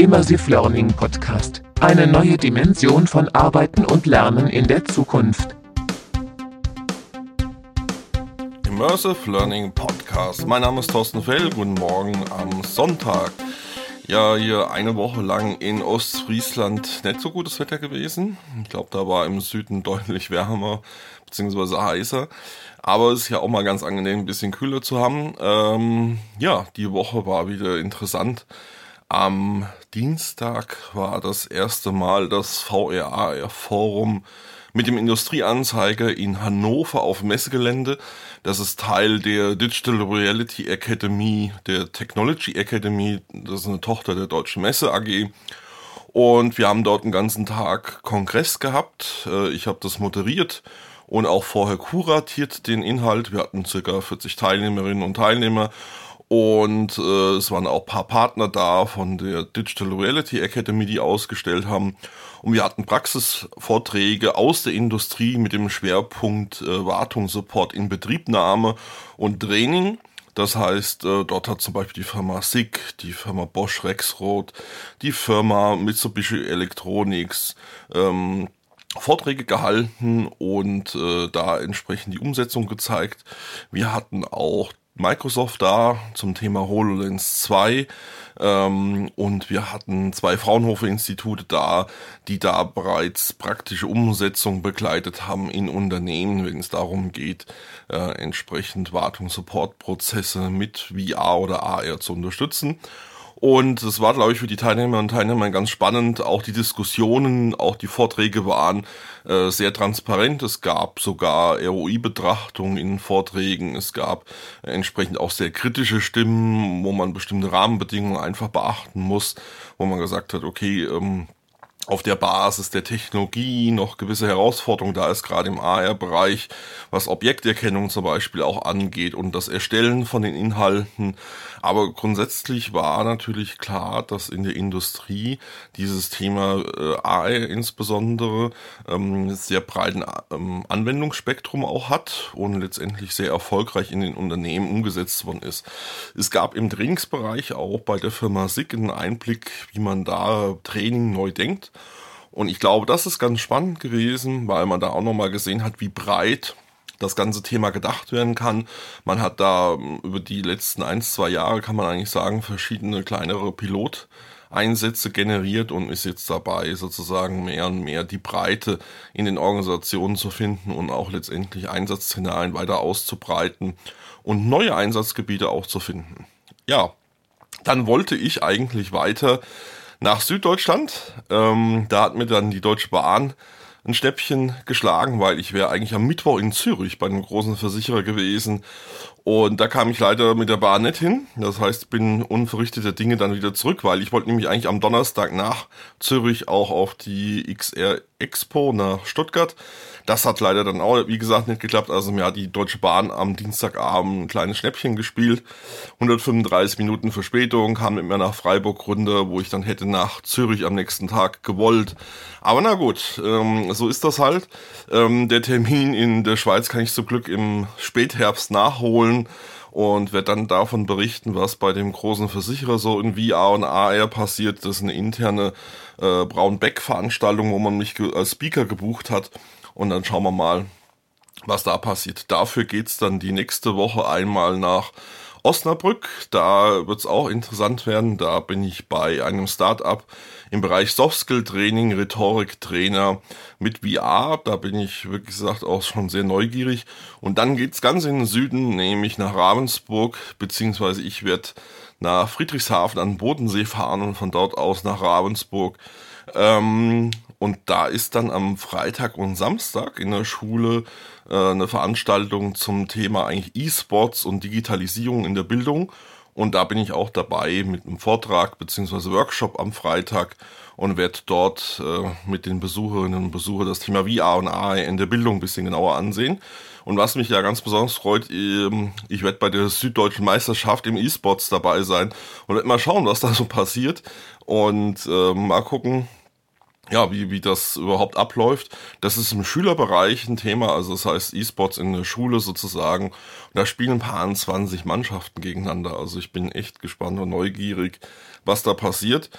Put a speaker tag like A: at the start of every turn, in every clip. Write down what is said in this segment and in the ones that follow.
A: Immersive Learning Podcast. Eine neue Dimension von Arbeiten und Lernen in der Zukunft.
B: Immersive Learning Podcast. Mein Name ist Thorsten Fell. Guten Morgen am Sonntag. Ja, hier eine Woche lang in Ostfriesland nicht so gutes Wetter gewesen. Ich glaube, da war im Süden deutlich wärmer bzw. heißer. Aber es ist ja auch mal ganz angenehm, ein bisschen kühler zu haben. Ähm, ja, die Woche war wieder interessant. Am Dienstag war das erste Mal das VRAR-Forum mit dem Industrieanzeiger in Hannover auf Messegelände. Das ist Teil der Digital Reality Academy, der Technology Academy. Das ist eine Tochter der Deutschen Messe AG. Und wir haben dort einen ganzen Tag Kongress gehabt. Äh, ich habe das moderiert und auch vorher kuratiert den Inhalt. Wir hatten circa 40 Teilnehmerinnen und Teilnehmer und äh, es waren auch paar Partner da von der Digital Reality Academy, die ausgestellt haben. Und wir hatten Praxisvorträge aus der Industrie mit dem Schwerpunkt äh, Wartungssupport in Betriebnahme und Training. Das heißt, äh, dort hat zum Beispiel die Firma SIG, die Firma Bosch Rexroth, die Firma Mitsubishi Electronics, ähm, Vorträge gehalten und äh, da entsprechend die Umsetzung gezeigt. Wir hatten auch Microsoft da zum Thema HoloLens 2 ähm, und wir hatten zwei Fraunhofer-Institute da, die da bereits praktische Umsetzung begleitet haben in Unternehmen, wenn es darum geht, äh, entsprechend Wartung-Support-Prozesse mit VR oder AR zu unterstützen. Und es war, glaube ich, für die Teilnehmerinnen und Teilnehmer ganz spannend. Auch die Diskussionen, auch die Vorträge waren äh, sehr transparent. Es gab sogar ROI-Betrachtungen in Vorträgen. Es gab entsprechend auch sehr kritische Stimmen, wo man bestimmte Rahmenbedingungen einfach beachten muss, wo man gesagt hat, okay, ähm, auf der Basis der Technologie noch gewisse Herausforderungen da ist, gerade im AR-Bereich, was Objekterkennung zum Beispiel auch angeht und das Erstellen von den Inhalten. Aber grundsätzlich war natürlich klar, dass in der Industrie dieses Thema äh, AR insbesondere ähm, sehr breiten ähm, Anwendungsspektrum auch hat und letztendlich sehr erfolgreich in den Unternehmen umgesetzt worden ist. Es gab im Trainingsbereich auch bei der Firma SIG einen Einblick, wie man da Training neu denkt. Und ich glaube, das ist ganz spannend gewesen, weil man da auch nochmal gesehen hat, wie breit das ganze Thema gedacht werden kann. Man hat da ähm, über die letzten ein, zwei Jahre, kann man eigentlich sagen, verschiedene kleinere Piloteinsätze generiert und ist jetzt dabei, sozusagen mehr und mehr die Breite in den Organisationen zu finden und auch letztendlich Einsatzszenarien weiter auszubreiten und neue Einsatzgebiete auch zu finden. Ja, dann wollte ich eigentlich weiter nach Süddeutschland. Ähm, da hat mir dann die Deutsche Bahn ein Schnäppchen geschlagen, weil ich wäre eigentlich am Mittwoch in Zürich bei einem großen Versicherer gewesen. Und da kam ich leider mit der Bahn nicht hin. Das heißt, bin unverrichteter Dinge dann wieder zurück, weil ich wollte nämlich eigentlich am Donnerstag nach Zürich auch auf die XR Expo nach Stuttgart. Das hat leider dann auch, wie gesagt, nicht geklappt. Also mir hat die Deutsche Bahn am Dienstagabend ein kleines Schnäppchen gespielt. 135 Minuten Verspätung, kam mit mir nach Freiburg runter, wo ich dann hätte nach Zürich am nächsten Tag gewollt. Aber na gut, ähm, so ist das halt. Ähm, der Termin in der Schweiz kann ich zum Glück im Spätherbst nachholen und werde dann davon berichten, was bei dem großen Versicherer so in VR und AR passiert. Das ist eine interne äh, Braunbeck-Veranstaltung, wo man mich als Speaker gebucht hat. Und dann schauen wir mal, was da passiert. Dafür geht's dann die nächste Woche einmal nach Osnabrück. Da wird's auch interessant werden. Da bin ich bei einem Startup im Bereich Softskill Training, Rhetorik Trainer mit VR. Da bin ich wirklich gesagt auch schon sehr neugierig. Und dann geht's ganz in den Süden, nämlich nach Ravensburg, beziehungsweise ich werde nach Friedrichshafen an Bodensee fahren und von dort aus nach Ravensburg. Ähm, und da ist dann am Freitag und Samstag in der Schule äh, eine Veranstaltung zum Thema eigentlich E-Sports und Digitalisierung in der Bildung. Und da bin ich auch dabei mit einem Vortrag beziehungsweise Workshop am Freitag und werde dort äh, mit den Besucherinnen und Besuchern das Thema VR und AR in der Bildung ein bisschen genauer ansehen. Und was mich ja ganz besonders freut, ähm, ich werde bei der Süddeutschen Meisterschaft im E-Sports dabei sein und werde mal schauen, was da so passiert und äh, mal gucken, ja, wie, wie das überhaupt abläuft. Das ist im Schülerbereich ein Thema, also das heißt E-Sports in der Schule sozusagen. Und da spielen ein paar 20 Mannschaften gegeneinander. Also ich bin echt gespannt und neugierig, was da passiert.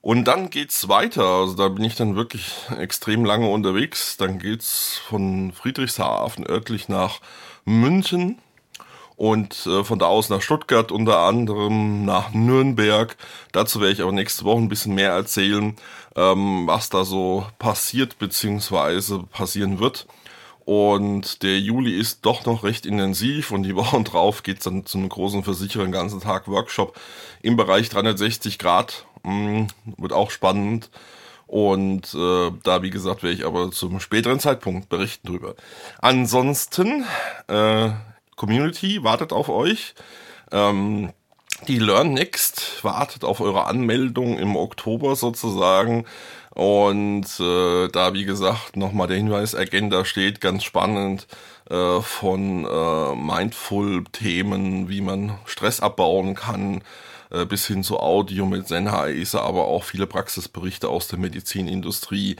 B: Und dann geht's weiter. Also da bin ich dann wirklich extrem lange unterwegs. Dann geht's von Friedrichshafen örtlich nach München und äh, von da aus nach Stuttgart unter anderem, nach Nürnberg. Dazu werde ich aber nächste Woche ein bisschen mehr erzählen, ähm, was da so passiert bzw. passieren wird. Und der Juli ist doch noch recht intensiv und die Wochen drauf geht's dann zu einem großen Versicherer, den ganzen Tag Workshop im Bereich 360 Grad. Mm, wird auch spannend. Und äh, da, wie gesagt, werde ich aber zum späteren Zeitpunkt berichten drüber. Ansonsten, äh, Community wartet auf euch. Ähm, die Learn Next wartet auf eure Anmeldung im Oktober sozusagen. Und äh, da, wie gesagt, nochmal der Hinweis, Agenda steht ganz spannend äh, von äh, Mindful-Themen, wie man Stress abbauen kann, äh, bis hin zu Audio mit Sennheiser, aber auch viele Praxisberichte aus der Medizinindustrie,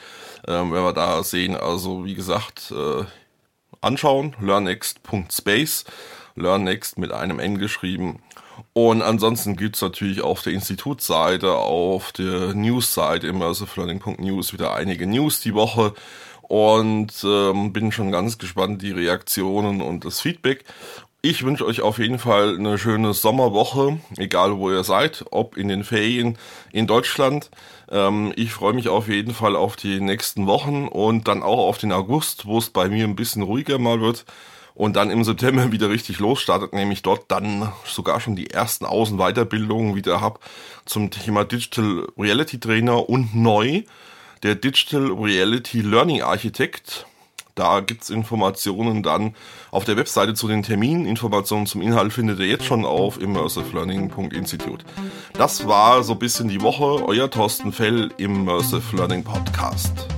B: äh, wenn wir da sehen. Also, wie gesagt, äh, anschauen, learnnext.space, learnnext mit einem N geschrieben und ansonsten gibt's natürlich auf der Institutsseite, auf der Newsseite immersivelearning.news wieder einige News die Woche und ähm, bin schon ganz gespannt die Reaktionen und das Feedback. Ich wünsche euch auf jeden Fall eine schöne Sommerwoche, egal wo ihr seid, ob in den Ferien in Deutschland. Ähm, ich freue mich auf jeden Fall auf die nächsten Wochen und dann auch auf den August, wo es bei mir ein bisschen ruhiger mal wird und dann im September wieder richtig losstartet, nämlich dort dann sogar schon die ersten Außenweiterbildungen wieder hab zum Thema Digital Reality Trainer und neu der Digital Reality Learning Architect. Da gibt's Informationen dann auf der Webseite zu den Terminen. Informationen zum Inhalt findet ihr jetzt schon auf immersivelearning.institute. Das war so ein bisschen die Woche. Euer Thorsten Fell, Immersive Learning Podcast.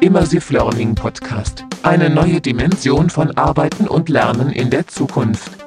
A: Immersive Learning Podcast. Eine neue Dimension von Arbeiten und Lernen in der Zukunft.